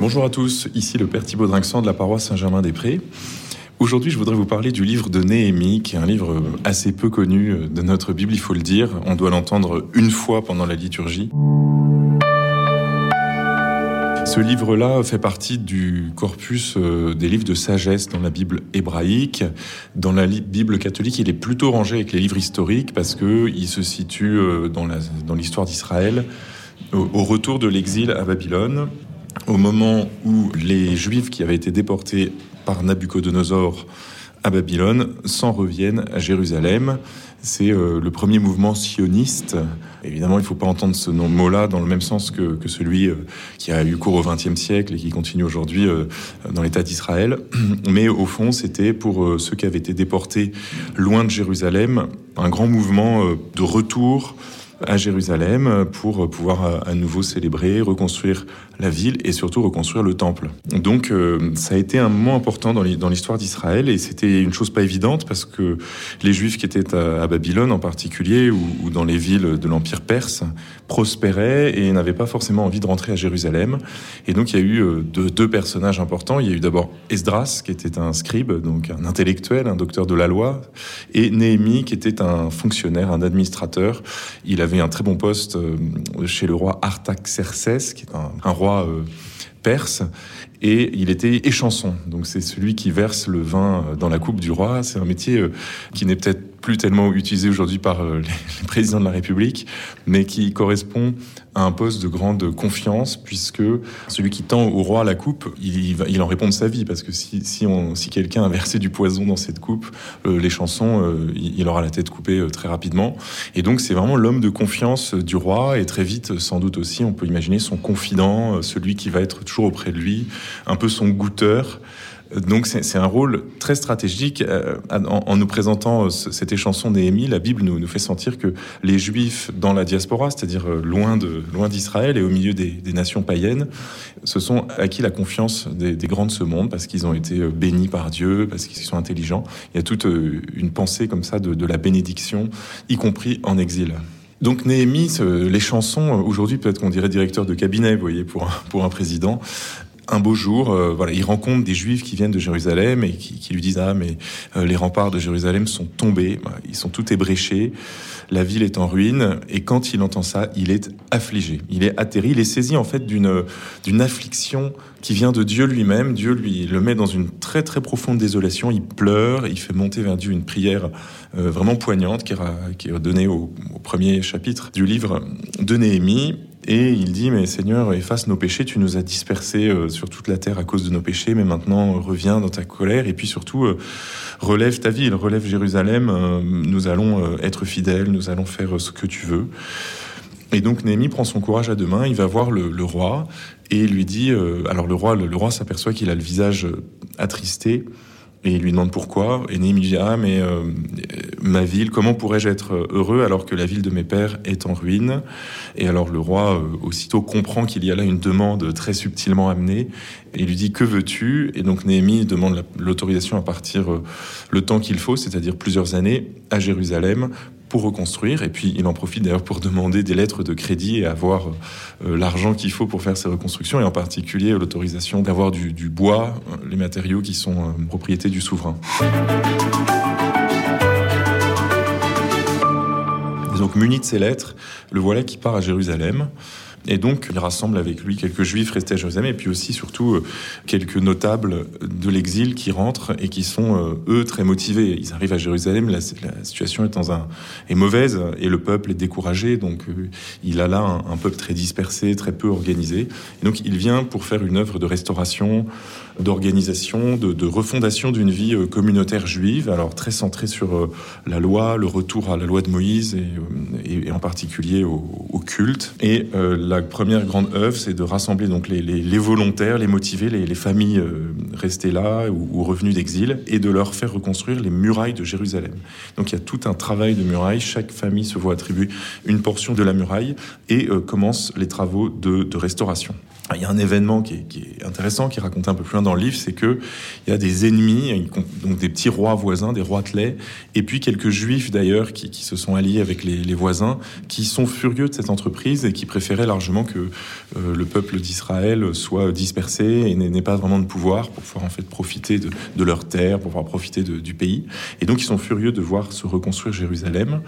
Bonjour à tous, ici le Père Thibaut Drinxan de la paroisse Saint-Germain-des-Prés. Aujourd'hui, je voudrais vous parler du livre de Néhémie, qui est un livre assez peu connu de notre Bible, il faut le dire. On doit l'entendre une fois pendant la liturgie. Ce livre-là fait partie du corpus euh, des livres de sagesse dans la Bible hébraïque. Dans la Bible catholique, il est plutôt rangé avec les livres historiques parce qu'il se situe euh, dans l'histoire d'Israël au retour de l'exil à Babylone au moment où les Juifs qui avaient été déportés par Nabucodonosor à Babylone s'en reviennent à Jérusalem. C'est euh, le premier mouvement sioniste. Évidemment, il ne faut pas entendre ce mot-là dans le même sens que, celui euh, qui a eu cours au XXe siècle et qui continue aujourd'hui euh, dans l'État d'Israël. Mais au fond, c'était pour ceux qui avaient été déportés loin de Jérusalem, un grand mouvement de retour à Jérusalem pour pouvoir à nouveau célébrer, reconstruire la ville et surtout reconstruire le temple. Donc euh, ça a été un moment important dans l'histoire d'Israël et c'était une chose pas évidente parce que les Juifs qui étaient à, Babylone en particulier ou, dans les villes de l'Empire perse prospéraient et n'avaient pas forcément envie de rentrer à Jérusalem. Et donc il y a eu euh, deux, personnages importants. Il y a eu d'abord Esdras qui était un scribe, donc un intellectuel, un docteur de la loi, et Néhémie qui était un fonctionnaire, un administrateur. Avait un très bon poste euh, chez le roi Artaxerxès, qui est un, un roi euh, perse et il était échanson. Donc c'est celui qui verse le vin euh, dans la coupe du roi. C'est un métier qui n'est peut-être plus tellement utilisé aujourd'hui par euh, les, présidents de la République, mais qui correspond à un poste de grande confiance, puisque celui qui tend au roi la coupe, il, il en répond de sa vie, parce que si, si, si quelqu'un a versé du poison dans cette coupe, les chansons, il, aura la tête coupée très rapidement. Et donc c'est vraiment l'homme de confiance du roi, et très vite, sans doute aussi, on peut imaginer son confident, celui qui va être toujours auprès de lui, un peu son goûteur. Donc c'est un rôle très stratégique. Euh, en, nous présentant euh, cette échanson Néhémie, la Bible nous, fait sentir que les Juifs dans la diaspora, c'est-à-dire euh, loin d'Israël et au milieu des, nations païennes, se sont acquis la confiance des, grands de ce monde parce qu'ils ont été bénis par Dieu, parce qu'ils sont intelligents. Il y a toute une pensée comme ça de, la bénédiction, y compris en exil. Donc Néhémie, les chansons, aujourd'hui peut-être qu'on dirait directeur de cabinet, vous voyez, pour un président, un beau jour, euh, voilà, il rencontre des Juifs qui viennent de Jérusalem et qui, lui disent ah mais euh, les remparts de Jérusalem sont tombés, ils sont tout ébréchés, la ville est en ruine. Et quand il entend ça, il est affligé, il est atterri, il est saisi en fait d'une affliction qui vient de Dieu lui-même. Dieu lui le met dans une très très profonde désolation. Il pleure, il fait monter vers Dieu une prière euh, vraiment poignante qui, qui est donnée au, au premier chapitre du livre de Néhémie. Et il dit, mais Seigneur, efface nos péchés, tu nous as dispersés euh, sur toute la terre à cause de nos péchés, mais maintenant reviens dans ta colère, et puis surtout, euh, relève ta ville, relève Jérusalem, euh, nous allons être fidèles, nous allons faire ce que tu veux. Et donc Néhémie prend son courage à deux mains, il va voir le, roi, et lui dit, alors le roi, le roi s'aperçoit qu'il a le visage attristé, et il lui demande pourquoi. Et Néhémie dit Ah, mais euh, ma ville, comment pourrais-je être heureux alors que la ville de mes pères est en ruine? Et alors le roi, euh, aussitôt, comprend qu'il y a là une demande très subtilement amenée. Et lui dit Que veux-tu? Et donc Néhémie demande l'autorisation à partir euh, le temps qu'il faut, c'est-à-dire plusieurs années, à Jérusalem pour reconstruire. Et puis il en profite d'ailleurs pour demander des lettres de crédit et avoir euh, l'argent qu'il faut pour faire ces reconstructions, et en particulier l'autorisation d'avoir du, bois, euh, les matériaux qui sont euh, propriété du souverain. donc muni de ces lettres, le voilà qui part à Jérusalem. Et donc, il rassemble avec lui quelques juifs restés à Jérusalem et puis aussi, surtout, euh, quelques notables de l'exil qui rentrent et qui sont, euh, eux, très motivés. Ils arrivent à Jérusalem, la, situation est, dans un, est mauvaise et le peuple est découragé. Donc, euh, il a là un, peuple très dispersé, très peu organisé. Et donc, il vient pour faire une œuvre de restauration, d'organisation, de, refondation d'une vie communautaire juive, alors très centrée sur la loi, le retour à la loi de Moïse et, en particulier au, culte. Et la première grande œuvre, c'est de rassembler donc les, volontaires, les motivés, les, familles euh, restées là ou, revenues d'exil, et de leur faire reconstruire les murailles de Jérusalem. Donc il y a tout un travail de muraille. Chaque famille se voit attribuer une portion de la muraille et euh, commence les travaux de, restauration. Il y a un événement qui est, intéressant, qui est raconté un peu plus loin dans le livre, c'est que il y a des ennemis, donc des petits rois voisins, des rois telets, et puis quelques juifs d'ailleurs qui, se sont alliés avec les, voisins, qui sont furieux de cette entreprise et qui préféraient largement que euh, le peuple d'Israël soit dispersé et n'ait pas vraiment de pouvoir pour pouvoir en fait profiter de, leurs terres, pour pouvoir profiter du pays. Et donc ils sont furieux de voir se reconstruire Jérusalem.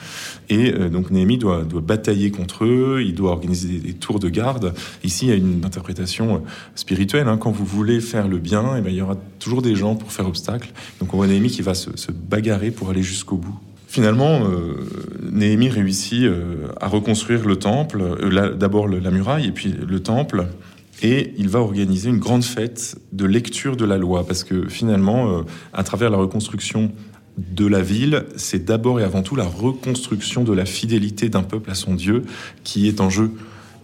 Et euh, donc Néhémie doit, batailler contre eux, il doit organiser des, tours de garde. Ici, il y a une interprétation spirituelle. Hein. Quand vous voulez faire le bien, et eh bien, il y aura toujours des gens pour faire obstacle. Donc on voit Néhémie qui va se, bagarrer pour aller jusqu'au bout. Finalement, euh, Néhémie réussit euh, à reconstruire le temple, euh, d'abord la muraille et puis le temple, et il va organiser une grande fête de lecture de la loi, parce que finalement, à travers la reconstruction de la ville, c'est d'abord et avant tout la reconstruction de la fidélité d'un peuple à son Dieu qui est en jeu.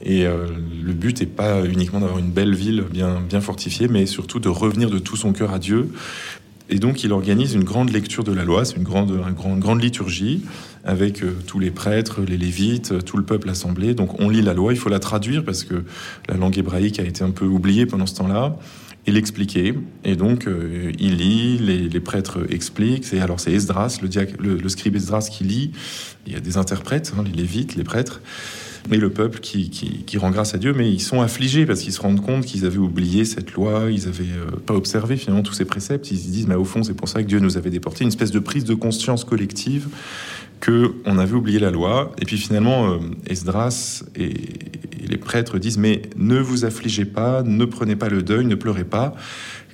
Et euh, le but n'est pas uniquement d'avoir une belle ville bien, fortifiée, mais surtout de revenir de tout son cœur à Dieu. Et donc il organise une grande lecture de la loi, c'est une grande, une grande, liturgie avec euh, tous les prêtres, les lévites, tout le peuple assemblé. Donc on lit la loi, il faut la traduire parce que la langue hébraïque a été un peu oubliée pendant ce temps-là et l'expliquer. Et donc, euh, il lit, les, prêtres expliquent. Et alors, c'est Esdras, le, le, scribe Esdras qui lit. Il y a des interprètes, hein, les lévites, les prêtres et le peuple qui, rend grâce à Dieu, mais ils sont affligés parce qu'ils se rendent compte qu'ils avaient oublié cette loi, ils n'avaient euh, pas observé finalement tous ces préceptes. Ils se disent, mais au fond, c'est pour ça que Dieu nous avait déportés, une espèce de prise de conscience collective que on avait oublié la loi. Et puis finalement, euh, Esdras et, les prêtres disent, mais ne vous affligez pas, ne prenez pas le deuil, ne pleurez pas.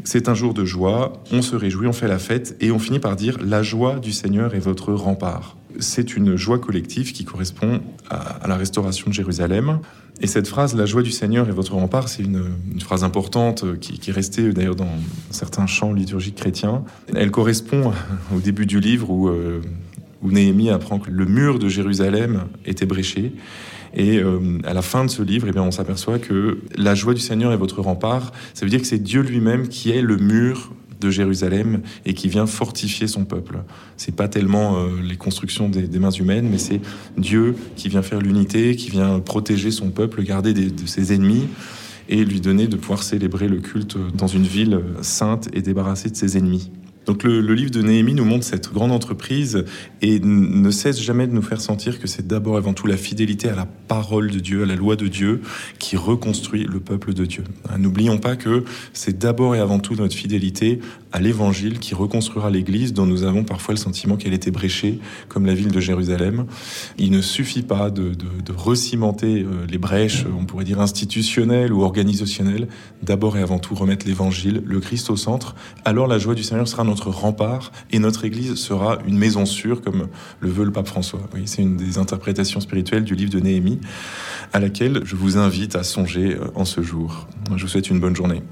C'est un jour de joie, on se réjouit, on fait la fête, et on finit par dire, la joie du Seigneur est votre rempart c'est une joie collective qui correspond à, la restauration de Jérusalem. Et cette phrase, la joie du Seigneur est votre rempart, c'est une, phrase importante qui, est restée d'ailleurs dans certains chants liturgiques chrétiens. Elle correspond au début du livre où, euh, où Néhémie apprend que le mur de Jérusalem était bréché. Et euh, à la fin de ce livre, eh bien, on s'aperçoit que la joie du Seigneur est votre rempart. Ça veut dire que c'est Dieu lui-même qui est le mur de Jérusalem et qui vient fortifier son peuple. C'est pas tellement euh, les constructions des, mains humaines, mais c'est Dieu qui vient faire l'unité, qui vient protéger son peuple, garder de ses ennemis et lui donner de pouvoir célébrer le culte dans une ville sainte et débarrassée de ses ennemis. Donc le, livre de Néhémie nous montre cette grande entreprise et ne cesse jamais de nous faire sentir que c'est d'abord et avant tout la fidélité à la parole de Dieu, à la loi de Dieu, qui reconstruit le peuple de Dieu. Hein, n'oublions pas que c'est d'abord et avant tout notre fidélité à l'Évangile qui reconstruira l'Église dont nous avons parfois le sentiment qu'elle était bréchée, comme la ville de Jérusalem. Il ne suffit pas de, de, recimenter euh, les brèches, on pourrait dire institutionnelles ou organisationnelles. D'abord et avant tout remettre l'Évangile, le Christ au centre. Alors la joie du Seigneur sera notre rempart et notre Église sera une maison sûre, comme le veut le pape François. C'est une des interprétations spirituelles du livre de Néhémie, à laquelle je vous invite à songer euh, en ce jour. Je vous souhaite une bonne journée.